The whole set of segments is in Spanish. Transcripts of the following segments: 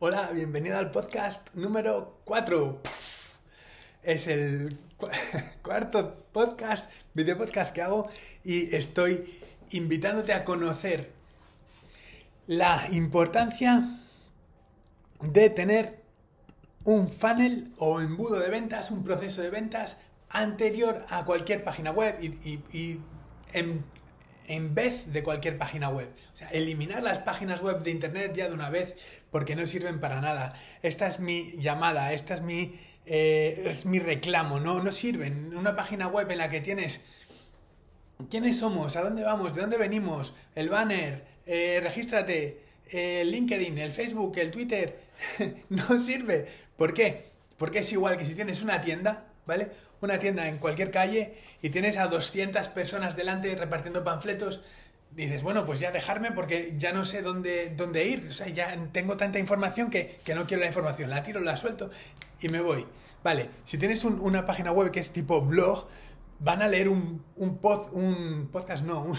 Hola, bienvenido al podcast número 4. Es el cuarto podcast, video podcast que hago y estoy invitándote a conocer la importancia de tener un funnel o embudo de ventas, un proceso de ventas anterior a cualquier página web y, en, en, vez de cualquier página web. O sea, eliminar las páginas web de internet ya de una vez porque no sirven para nada. Esta es mi llamada, esta es mi, eh, es mi reclamo, no, no sirven. Una página web en la que tienes quiénes somos, a dónde vamos, de dónde venimos, el banner, eh, regístrate, el LinkedIn, el Facebook, el Twitter, no sirve. ¿Por qué? Porque es igual que si tienes una tienda, ¿vale? Una tienda en cualquier calle y tienes a 200 personas delante repartiendo panfletos, dices, bueno, pues ya dejarme porque ya no sé dónde, dónde ir. O sea, ya tengo tanta información que, no quiero la información. La tiro, la suelto y me voy. Vale, si tienes una página web que es tipo blog, van a leer un, un, un podcast, no,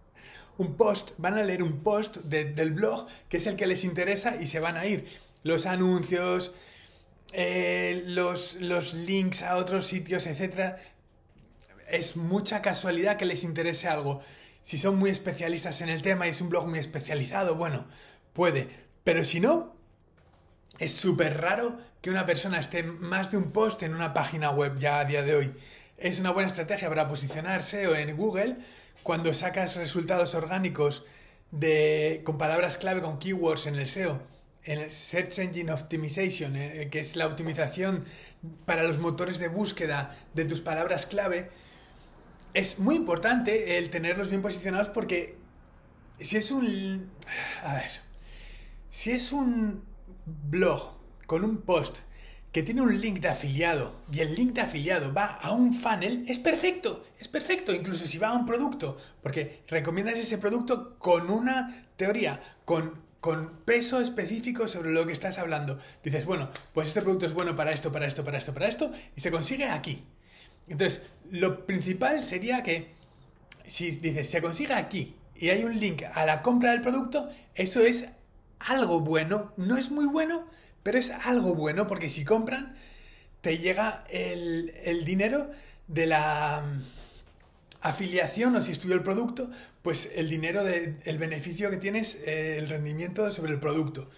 un, post, van a leer un post del blog que es el que les interesa y se van a ir. Los anuncios, eh, los, los links a otros sitios, etc. Es mucha casualidad que les interese algo. Si son muy especialistas en el tema y es un blog muy especializado, bueno, puede. Pero si no, es súper raro que una persona esté más de un post en una página web ya a día de hoy. Es una buena estrategia para posicionarse o en Google cuando sacas resultados orgánicos de, con palabras clave, con keywords en el SEO, el Search Engine Optimization, eh, que es la optimización para los motores de búsqueda de tus palabras clave es muy importante el tenerlos bien posicionados porque si es un... A ver, si es un blog con un post que tiene un link de afiliado y el link de afiliado va a un funnel, es perfecto, es perfecto, incluso si va a un producto, porque recomiendas ese producto con una teoría, con, con peso específico sobre lo que estás hablando. Dices, bueno, pues este producto es bueno para esto, para esto, para esto, para esto, y se consigue aquí. Entonces, lo principal sería que si dices, se consigue aquí y hay un link a la compra del producto, eso es algo bueno. No es muy bueno, pero es algo bueno porque si compran, te llega el, dinero de la afiliación o si estudió el producto, pues el dinero del beneficio que tienes, eh, el rendimiento sobre el producto.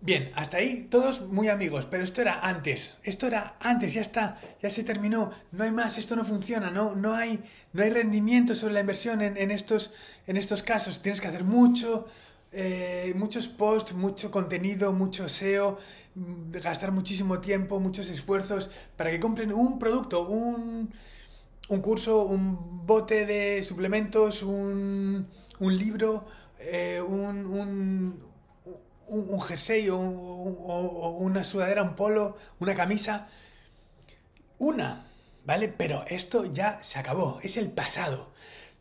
Bien, hasta ahí todos muy amigos, pero esto era antes, esto era antes, ya está, ya se terminó, no hay más, esto no funciona, no, no, hay, no hay rendimiento sobre la inversión en, estos, en estos casos, tienes que hacer mucho, eh, muchos posts, mucho contenido, mucho SEO, mm, gastar muchísimo tiempo, muchos esfuerzos para que compren un producto, un, un curso, un bote de suplementos, un, un libro, eh, un un, jersey o, una sudadera, un polo, una camisa. Una, ¿vale? Pero esto ya se acabó, es el pasado.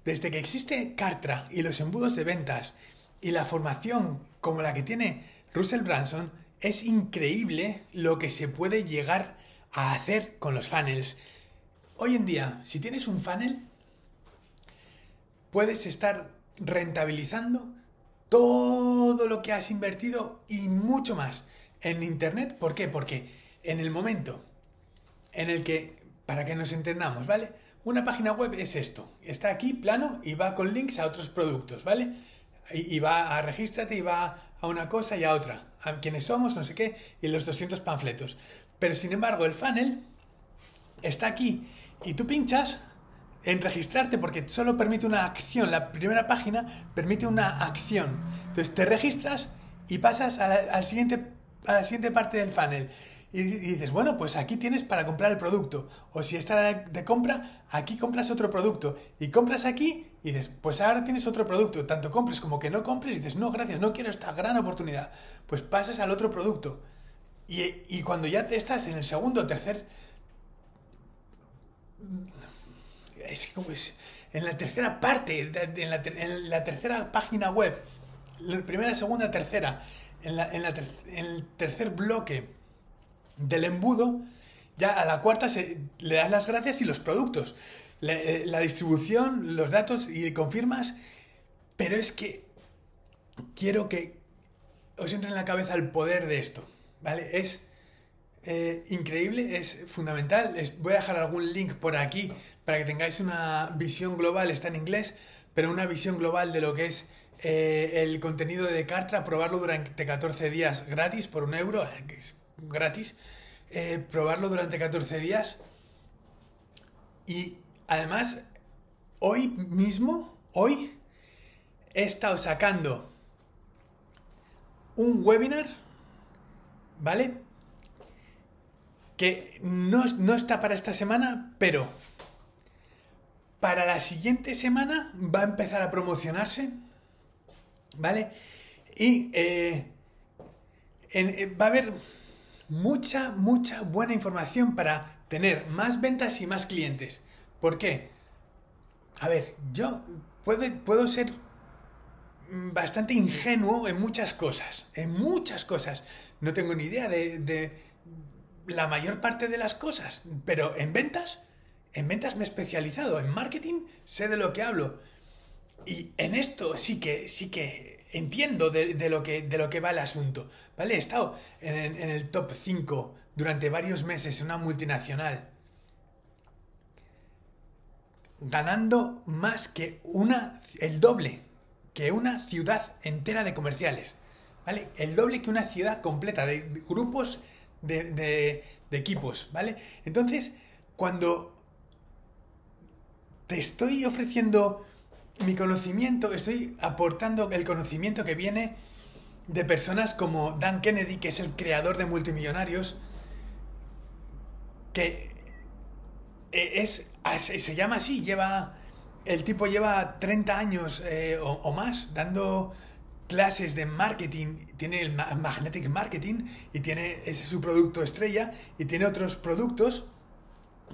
Desde que existe Cartra y los embudos de ventas y la formación como la que tiene Russell Branson, es increíble lo que se puede llegar a hacer con los funnels. Hoy en día, si tienes un funnel, puedes estar rentabilizando todo lo que has invertido y mucho más en Internet. ¿Por qué? Porque en el momento en el que, para que nos entendamos, ¿vale? Una página web es esto. Está aquí plano y va con links a otros productos, ¿vale? Y, va a regístrate y va a una cosa y a otra. A quiénes somos, no sé qué, y los 200 panfletos. Pero sin embargo, el funnel está aquí y tú pinchas en registrarte porque solo permite una acción. La primera página permite una acción. Entonces te registras y pasas a la, siguiente, a la siguiente parte del funnel. Y, dices, bueno, pues aquí tienes para comprar el producto. O si está de compra, aquí compras otro producto. Y compras aquí y dices, pues ahora tienes otro producto. Tanto compres como que no compres y dices, no, gracias, no quiero esta gran oportunidad. Pues pasas al otro producto. Y, y cuando ya te estás en el segundo o tercer es como es, en la tercera parte, en la, tercera página web, la primera, segunda, tercera, en, el tercer bloque del embudo, ya a la cuarta le das las gracias y los productos, eh, la, distribución, los datos y confirmas, pero es que quiero que os entre en la cabeza el poder de esto, ¿vale? Es eh, increíble, es fundamental. voy a dejar algún link por aquí para que tengáis una visión global, está en inglés, pero una visión global de lo que es eh, el contenido de Cartra, probarlo durante 14 días gratis por un euro, que es gratis, eh, probarlo durante 14 días. Y además, hoy mismo, hoy, he estado sacando un webinar, ¿vale? Que no, no está para esta semana, pero para la siguiente semana va a empezar a promocionarse, ¿vale? Y eh, eh, va a haber mucha, mucha buena información para tener más ventas y más clientes. ¿Por qué? A ver, yo puedo, ser bastante ingenuo en muchas cosas, en muchas cosas. No tengo ni idea de, de la mayor parte de las cosas, pero en ventas, en ventas me he especializado, en marketing sé de lo que hablo. Y en esto sí que, sí que entiendo de, lo, que, de lo que va el asunto. ¿Vale? He estado en, en el top 5 durante varios meses en una multinacional. Ganando más que una, el doble que una ciudad entera de comerciales. ¿Vale? El doble que una ciudad completa de, grupos de, equipos. ¿Vale? Entonces, cuando te estoy ofreciendo mi conocimiento, estoy aportando el conocimiento que viene de personas como Dan Kennedy, que es el creador de multimillonarios, que e, es, se llama así, lleva el tipo lleva 30 años eh, o, más dando clases de marketing, tiene el Magnetic Marketing y tiene ese es su producto estrella y tiene otros productos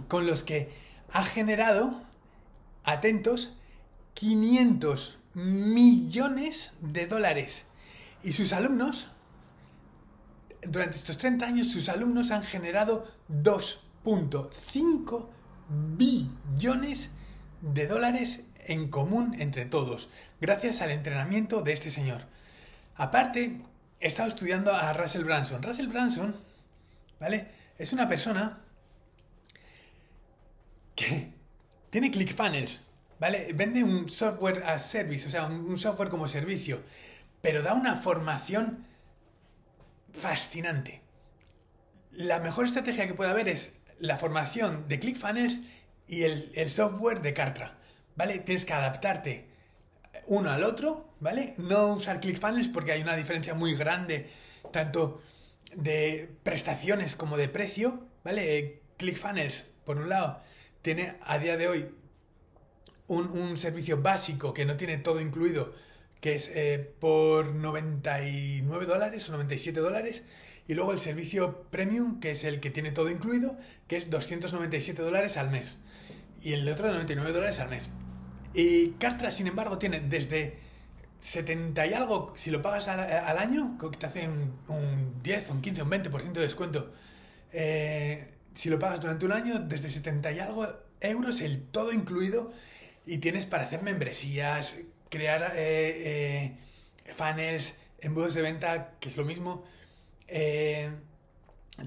con los que ha generado, atentos, 500 millones de dólares. Y sus alumnos, durante estos 30 años, sus alumnos han generado 2.5 billones de dólares en común entre todos, gracias al entrenamiento de este señor. Aparte, he estado estudiando a Russell Branson. Russell Branson, ¿vale? Es una persona que tiene ClickFunnels, ¿vale? Vende un software as service, o sea, un software como servicio, pero da una formación fascinante. La mejor estrategia que puede haber es la formación de ClickFunnels y el, software de Cartra, ¿vale? Tienes que adaptarte uno al otro, ¿vale? No usar ClickFunnels porque hay una diferencia muy grande, tanto de prestaciones como de precio, ¿vale? ClickFunnels, por un lado, tiene a día de hoy un, servicio básico que no tiene todo incluido, que es eh, por 99 dólares o 97 dólares, y luego el servicio premium, que es el que tiene todo incluido, que es 297 dólares al mes y el otro de 99 dólares al mes. Y Cartra, sin embargo, tiene desde 70 y algo, si lo pagas al, año, que te hace un, 10, un 15, un 20% de descuento. Eh, si lo pagas durante un año, desde 70 y algo euros, el todo incluido, y tienes para hacer membresías, crear eh, eh, funnels, embudos de venta, que es lo mismo.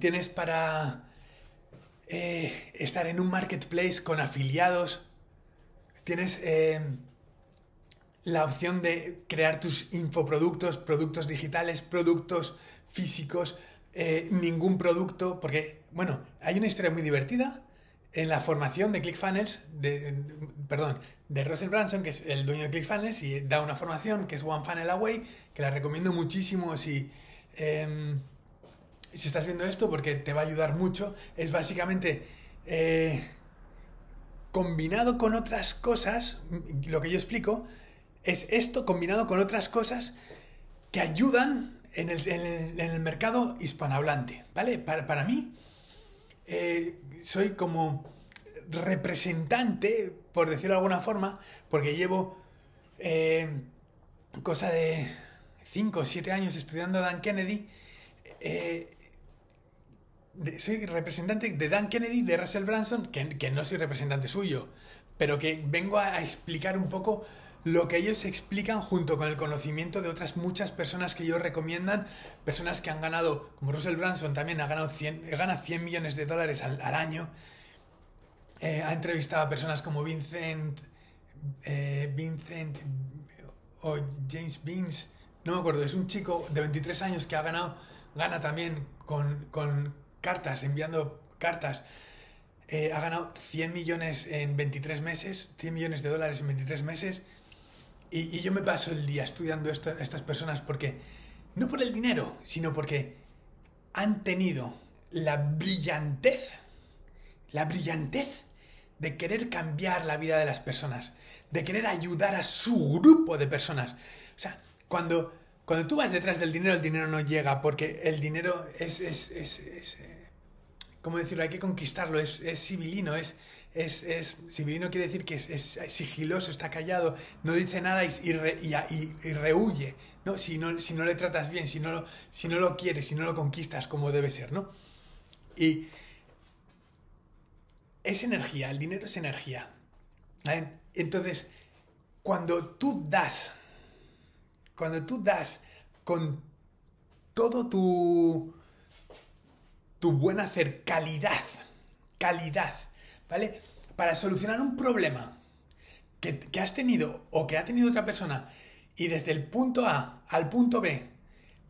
tienes para eh, estar en un marketplace con afiliados. Tienes eh, la opción de crear tus infoproductos, productos digitales, productos físicos, eh, ningún producto, porque, bueno, hay una historia muy divertida en la formación de ClickFunnels, de, perdón, de Russell Branson, que es el dueño de ClickFunnels, y da una formación que es One Funnel Away, que la recomiendo muchísimo si... Em, si estás viendo esto, porque te va a ayudar mucho, es básicamente eh, combinado con otras cosas, lo que yo explico, es esto combinado con otras cosas que ayudan en el, mercado hispanohablante, ¿vale? Para, mí, eh, soy como representante, por decirlo de alguna forma, porque llevo eh, cosa de 5 o 7 años estudiando a Dan Kennedy, soy representante de Dan Kennedy, de Russell Branson, que, no soy representante suyo, pero que vengo a, explicar un poco lo que ellos explican junto con el conocimiento de otras muchas personas que ellos recomiendan, personas que han ganado, como Russell Branson también ha ganado 100, gana 100 millones de dólares al, año, eh, ha entrevistado a personas como Vincent, eh, Vincent o James Beans, no me acuerdo, es un chico de 23 años que ha ganado, gana también con, con cartas, enviando cartas eh, ha ganado 100 millones en 23 meses, 100 millones de dólares en 23 meses. Y, yo me paso el día estudiando esto, estas personas porque, no por el dinero, sino porque han tenido la brillantez, la brillantez de querer cambiar la vida de las personas, de querer ayudar a su grupo de personas. O sea, cuando, cuando tú vas detrás del dinero, el dinero no llega porque el dinero es, es, es, es eh, ¿cómo decirlo? Hay que conquistarlo, es, es civilino, es, es, es, civilino quiere decir que es, sigiloso, está callado, no dice nada y, y, rehuye, ¿no? Si, ¿no? si no le tratas bien, si no, lo, si no lo quieres, si no lo conquistas como debe ser, ¿no? Y es energía, el dinero es energía. Entonces, cuando tú das, cuando tú das con todo tu, tu buen hacer, calidad, calidad, ¿vale? Para solucionar un problema que, has tenido o que ha tenido otra persona y desde el punto A al punto B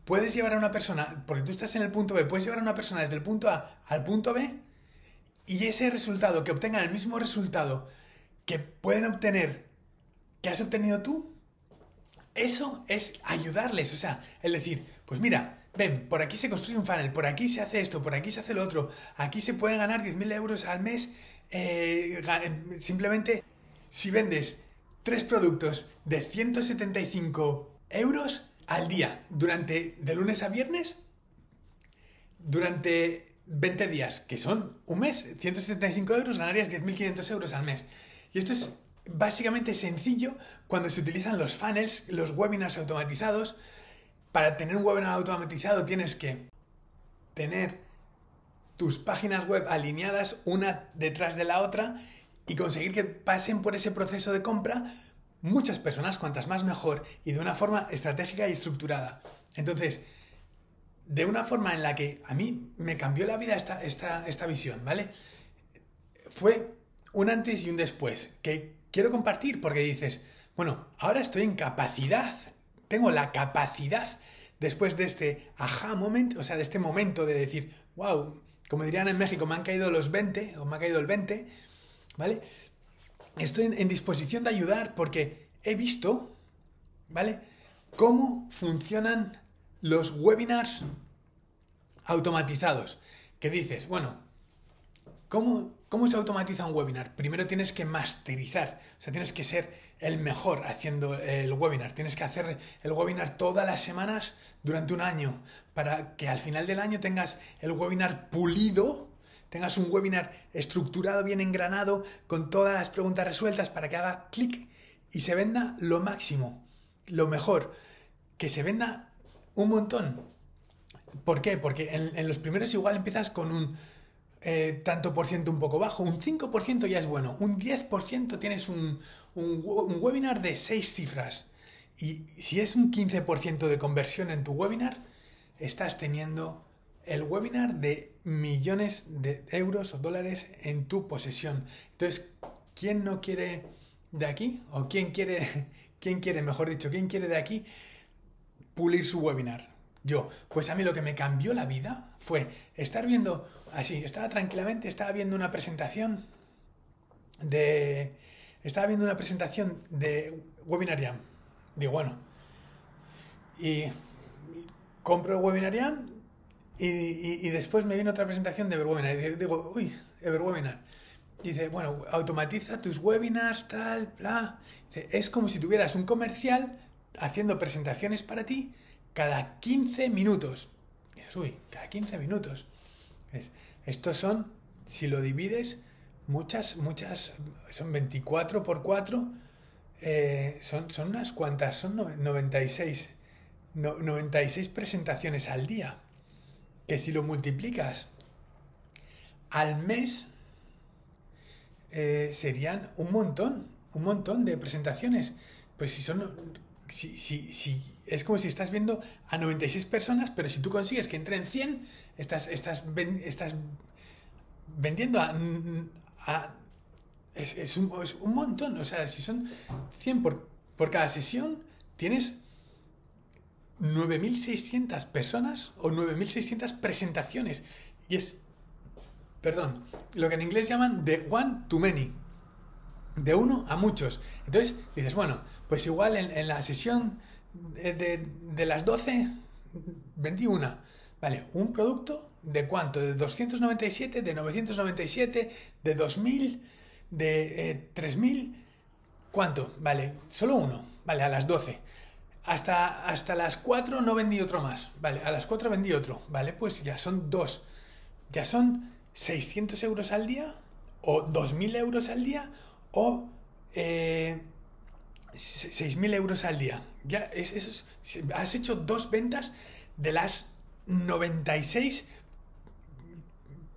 puedes llevar a una persona, porque tú estás en el punto B, puedes llevar a una persona desde el punto A al punto B y ese resultado, que obtengan el mismo resultado que pueden obtener que has obtenido tú, eso es ayudarles, o sea, es decir, pues mira, ven, por aquí se construye un funnel, por aquí se hace esto, por aquí se hace lo otro, aquí se pueden ganar 10.000 euros al mes eh, simplemente si vendes tres productos de 175 euros al día durante de lunes a viernes durante 20 días, que son un mes, 175 euros, ganarías 10.500 euros al mes. Y esto es básicamente sencillo cuando se utilizan los funnels, los webinars automatizados, para tener un webinar automatizado tienes que tener tus páginas web alineadas una detrás de la otra y conseguir que pasen por ese proceso de compra muchas personas, cuantas más mejor, y de una forma estratégica y estructurada. Entonces, de una forma en la que a mí me cambió la vida esta, esta, esta visión, ¿vale? Fue un antes y un después que quiero compartir porque dices, bueno, ahora estoy en capacidad tengo la capacidad, después de este aha moment, o sea, de este momento de decir, wow, como dirían en México, me han caído los 20, o me ha caído el 20, ¿vale? Estoy en, disposición de ayudar porque he visto, ¿vale? Cómo funcionan los webinars automatizados. Que dices, bueno, ¿cómo, ¿cómo se automatiza un webinar? Primero tienes que masterizar, o sea, tienes que ser el mejor haciendo el webinar. Tienes que hacer el webinar todas las semanas durante un año para que al final del año tengas el webinar pulido, tengas un webinar estructurado, bien engranado, con todas las preguntas resueltas para que haga clic y se venda lo máximo, lo mejor, que se venda un montón. ¿Por qué? Porque en, los primeros igual empiezas con un eh, tanto por ciento un poco bajo, un 5% ya es bueno, un 10% tienes un, un, webinar de seis cifras y si es un 15% de conversión en tu webinar, estás teniendo el webinar de millones de euros o dólares en tu posesión. Entonces, ¿quién no quiere de aquí? ¿O quién quiere, quién quiere, mejor dicho, quién quiere de aquí pulir su webinar? Yo. Pues a mí lo que me cambió la vida fue estar viendo, así, estaba tranquilamente, estaba viendo una presentación de, estaba viendo una presentación de Webinariam. Digo, bueno, y compro Webinariam y, y, después me viene otra presentación de Everwebinar. Y digo, uy, Everwebinar. Dice, bueno, automatiza tus webinars, tal, bla. Dice, es como si tuvieras un comercial haciendo presentaciones para ti cada 15 minutos. Y dices, uy, cada 15 minutos. Estos son, si lo divides, muchas, muchas, son 24 por 4, eh, son, son unas cuantas, son 96, 96 presentaciones al día, que si lo multiplicas al mes, eh, serían un montón, un montón de presentaciones. pues si son... Si, si, si, es como si estás viendo a 96 personas, pero si tú consigues que entren 100, estás, estás, estás vendiendo a... es, es, un, es, un, montón, o sea, si son 100 por, por cada sesión, tienes 9.600 personas o 9.600 presentaciones. Y es, perdón, lo que en inglés llaman de one to many. De uno a muchos. Entonces dices, bueno, pues igual en, la sesión de, de, las 12 vendí una. Vale, un producto de cuánto? De 297, de 997, de 2000, de eh, 3000. ¿Cuánto? Vale, solo uno. Vale, a las 12. Hasta, hasta las 4 no vendí otro más. Vale, a las 4 vendí otro. Vale, pues ya son dos. Ya son 600 euros al día, o 2.000 euros al día, o eh, 6.000 euros al día. Ya, es, has hecho dos ventas de las 96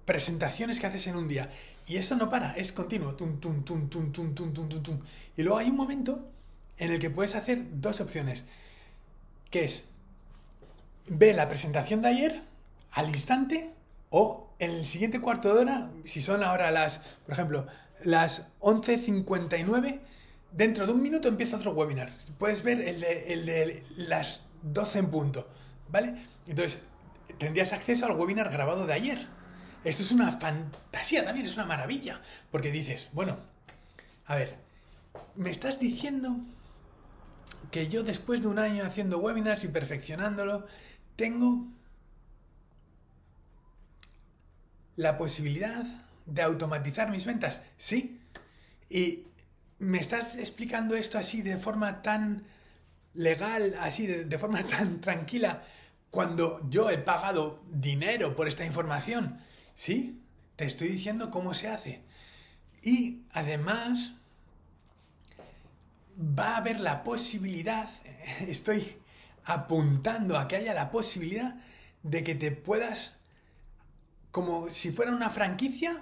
presentaciones que haces en un día. Y eso no para, es continuo. Tum, tum, tum, tum, tum, tum, tum, tum, tum. Y luego hay un momento en el que puedes hacer dos opciones. Que es, ve la presentación de ayer al instante o en el siguiente cuarto de hora, si son ahora las, por ejemplo, las 11.59, dentro de un minuto empieza otro webinar. Puedes ver el de, el de las 12 en punto, ¿vale? Entonces, tendrías acceso al webinar grabado de ayer. Esto es una fantasía también, es una maravilla, porque dices, bueno, a ver, me estás diciendo que yo después de un año haciendo webinars y perfeccionándolo, tengo la posibilidad de automatizar mis ventas. Sí. Y me estás explicando esto así de forma tan legal, así de, forma tan tranquila, cuando yo he pagado dinero por esta información. Sí, te estoy diciendo cómo se hace. Y además va a haber la posibilidad, estoy apuntando a que haya la posibilidad de que te puedas como si fuera una franquicia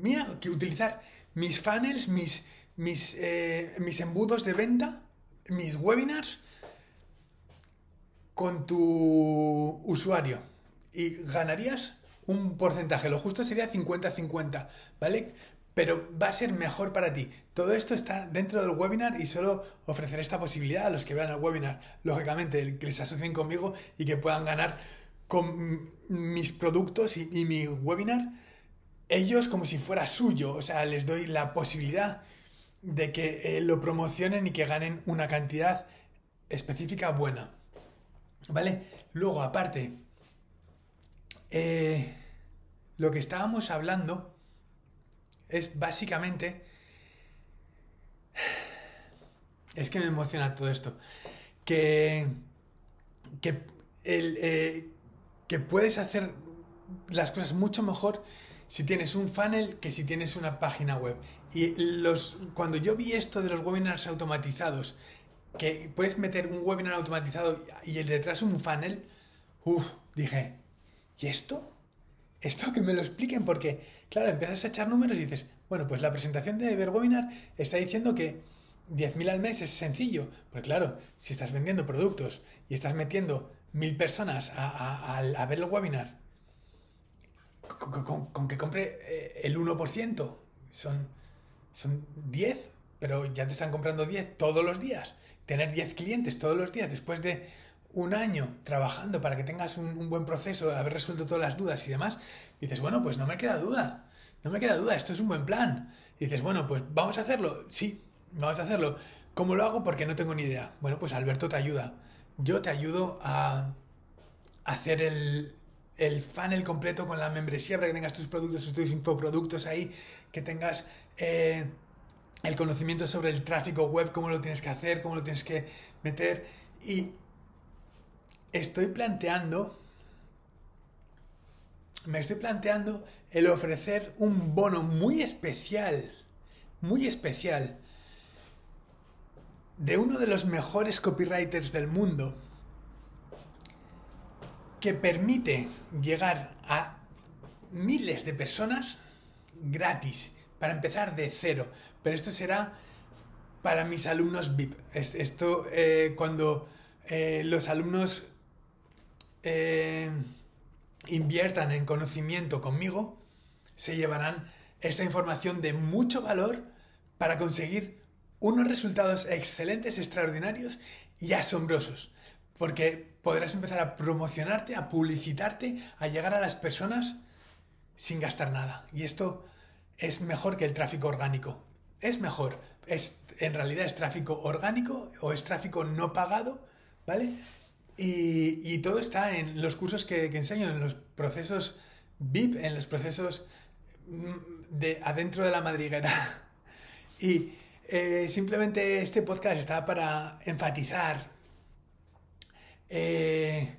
mía, que utilizar mis funnels, mis, mis, eh, mis embudos de venta, mis webinars con tu usuario. Y ganarías un porcentaje, lo justo sería 50-50, ¿vale? Pero va a ser mejor para ti. Todo esto está dentro del webinar y solo ofreceré esta posibilidad a los que vean el webinar, lógicamente, que les asocien conmigo y que puedan ganar con mis productos y, mi webinar, ellos como si fuera suyo, o sea, les doy la posibilidad de que eh, lo promocionen y que ganen una cantidad específica buena. ¿Vale? Luego, aparte, eh, lo que estábamos hablando es básicamente... Es que me emociona todo esto. Que, que el, eh, que puedes hacer las cosas mucho mejor si tienes un funnel que si tienes una página web. Y los, cuando yo vi esto de los webinars automatizados, que puedes meter un webinar automatizado y el detrás un funnel, uff, dije, ¿y esto? Esto que me lo expliquen porque, claro, empiezas a echar números y dices, bueno, pues la presentación de Ver Webinar está diciendo que 10.000 al mes es sencillo. Pues claro, si estás vendiendo productos y estás metiendo mil personas a, ver el webinar, con, que compre eh, el 1%, son, son 10, pero ya te están comprando 10 todos los días. Tener 10 clientes todos los días después de un año trabajando para que tengas un, buen proceso, haber resuelto todas las dudas y demás, dices, bueno, pues no me queda duda, no me queda duda, esto es un buen plan. dices, bueno, pues vamos a hacerlo, sí, vamos a hacerlo. ¿Cómo lo hago? Porque no tengo ni idea. Bueno, pues Alberto te ayuda yo te ayudo a hacer el, el funnel completo con la membresía para que tengas tus productos, tus infoproductos ahí, que tengas eh, el conocimiento sobre el tráfico web, cómo lo tienes que hacer, cómo lo tienes que meter. Y estoy planteando, me estoy planteando el ofrecer un bono muy especial, muy especial de uno de los mejores copywriters del mundo que permite llegar a miles de personas gratis para empezar de cero. Pero esto será para mis alumnos VIP. Esto eh, cuando eh, los alumnos eh, inviertan en conocimiento conmigo, se llevarán esta información de mucho valor para conseguir unos resultados excelentes, extraordinarios y asombrosos. Porque podrás empezar a promocionarte, a publicitarte, a llegar a las personas sin gastar nada. Y esto es mejor que el tráfico orgánico. Es mejor. Es, en realidad es tráfico orgánico o es tráfico no pagado, ¿vale? Y, todo está en los cursos que, enseño, en los procesos VIP, en los procesos mm, de adentro de la madriguera. Y eh, simplemente este podcast está para enfatizar eh,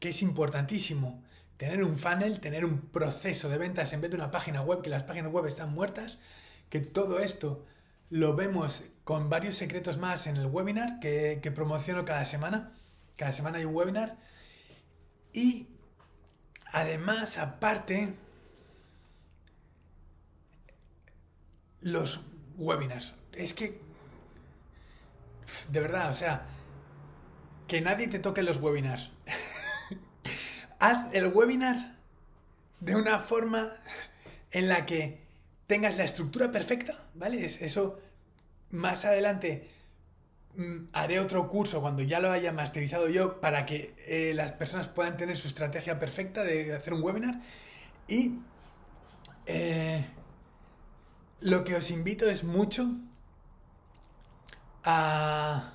que es importantísimo tener un funnel, tener un proceso de ventas en vez de una página web, que las páginas web están muertas, que todo esto lo vemos con varios secretos más en el webinar que, promociono cada semana. Cada semana hay un webinar. Y además, aparte, los webinars. Es que, de verdad, o sea, que nadie te toque los webinars. haz el webinar de una forma en la que tengas la estructura perfecta, ¿vale? Eso más adelante mm, haré otro curso cuando ya lo haya masterizado yo para que eh, las personas puedan tener su estrategia perfecta de hacer un webinar. Y eh, lo que os invito es mucho a,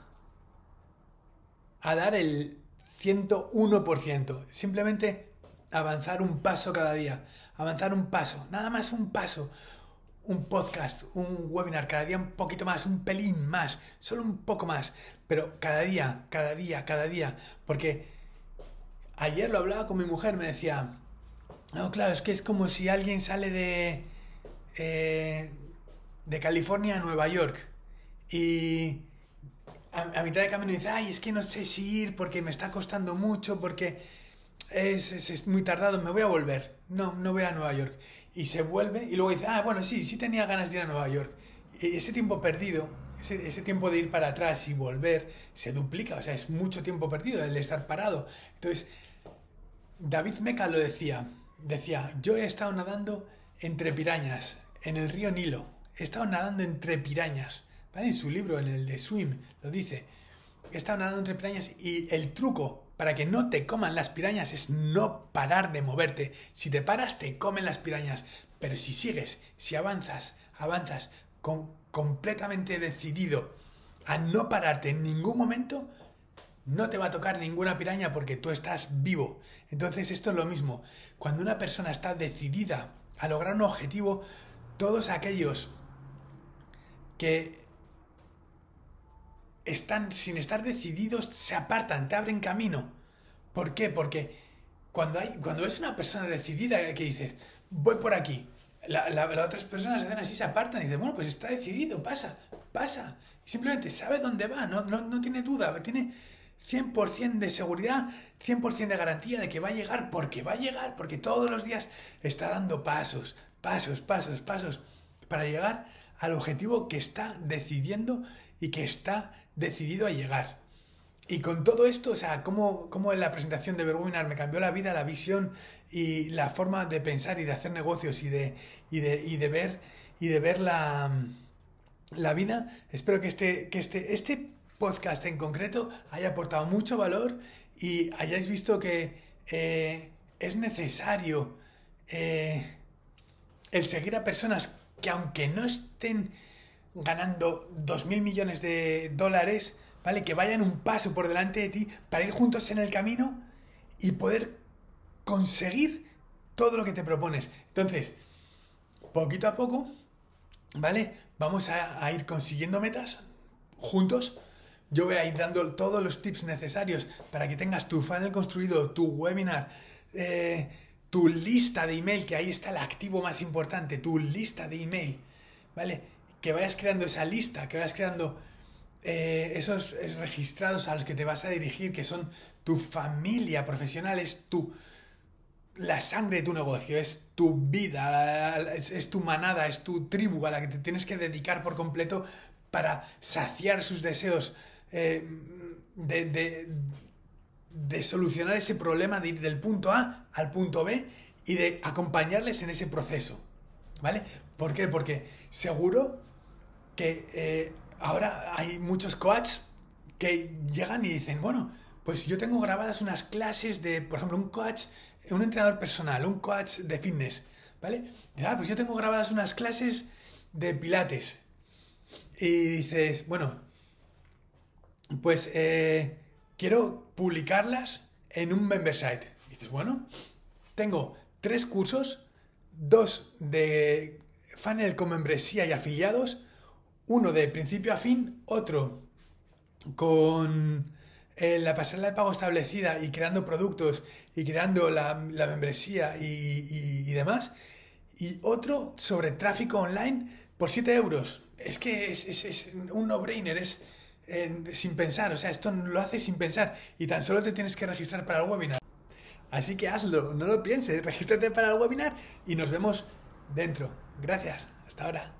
a dar el 101%. Simplemente avanzar un paso cada día. Avanzar un paso. Nada más un paso. Un podcast, un webinar, cada día un poquito más, un pelín más, solo un poco más, pero cada día, cada día, cada día, porque ayer lo hablaba con mi mujer, me decía, no, claro, es que es como si alguien sale de, eh, de California a Nueva York y a, mitad de camino dice, ay, es que no sé si ir porque me está costando mucho, porque es, es, muy tardado, me voy a volver. No, no voy a Nueva York. Y se vuelve y luego dice, ah, bueno, sí, sí tenía ganas de ir a Nueva York. Y ese tiempo perdido, ese, ese, tiempo de ir para atrás y volver, se duplica, o sea, es mucho tiempo perdido el estar parado. Entonces, David Meca lo decía, decía, yo he estado nadando entre pirañas, en el río Nilo, he estado nadando entre pirañas. En su libro, en el de Swim, lo dice. Está nadando entre pirañas y el truco para que no te coman las pirañas es no parar de moverte. Si te paras, te comen las pirañas. Pero si sigues, si avanzas, avanzas con, completamente decidido a no pararte en ningún momento, no te va a tocar ninguna piraña porque tú estás vivo. Entonces esto es lo mismo. Cuando una persona está decidida a lograr un objetivo, todos aquellos que están, sin estar decididos, se apartan, te abren camino. ¿Por qué? Porque cuando, hay, cuando es una persona decidida que dices, voy por aquí, las otras personas hacen así, se apartan y dicen, bueno, pues está decidido, pasa, pasa. simplemente sabe dónde va, no, no, no tiene duda, tiene 100% de seguridad, 100% de garantía de que va a llegar, porque va a llegar, porque todos los días está dando pasos, pasos, pasos, pasos, para llegar al objetivo que está decidiendo y que está decidido a llegar. Y con todo esto, o sea, cómo, en la presentación de Berwinar me cambió la vida, la visión y la forma de pensar y de hacer negocios y de, y de, y de ver, y de ver la, la vida. Espero que este, que este, este podcast en concreto haya aportado mucho valor y hayáis visto que eh, es necesario eh, el seguir a personas que aunque no estén ganando 2.000 millones de dólares, ¿vale? Que vayan un paso por delante de ti para ir juntos en el camino y poder conseguir todo lo que te propones. Entonces, poquito a poco, ¿vale? Vamos a, ir consiguiendo metas juntos. Yo voy a ir dando todos los tips necesarios para que tengas tu funnel construido, tu webinar, eh, tu lista de email, que ahí está el activo más importante, tu lista de email, ¿vale? Que vayas creando esa lista, que vayas creando eh, esos registrados a los que te vas a dirigir, que son tu familia profesional, es tu la sangre de tu negocio, es tu vida, es, tu manada, es tu tribu a la que te tienes que dedicar por completo para saciar sus deseos eh, de, de, solucionar ese problema de ir del punto A al punto B y de acompañarles en ese proceso. ¿Vale? ¿Por qué? Porque seguro que eh, ahora hay muchos coaches que llegan y dicen, bueno, pues yo tengo grabadas unas clases de, por ejemplo, un coach, un entrenador personal, un coach de fitness, ¿vale? Y, ah, pues yo tengo grabadas unas clases de pilates. Y dices, bueno, pues eh, quiero publicarlas en un member site. Y dices, bueno, tengo tres cursos, dos de funnel con membresía y afiliados, uno de principio a fin, otro con eh, la pasarela de pago establecida y creando productos y creando la, membresía y, demás. Y otro sobre tráfico online por 7 euros. Es que es, un no-brainer, es sin pensar. O sea, esto lo haces sin pensar y tan solo te tienes que registrar para el webinar. Así que hazlo, no lo pienses, regístrate para el webinar y nos vemos dentro. Gracias, hasta ahora.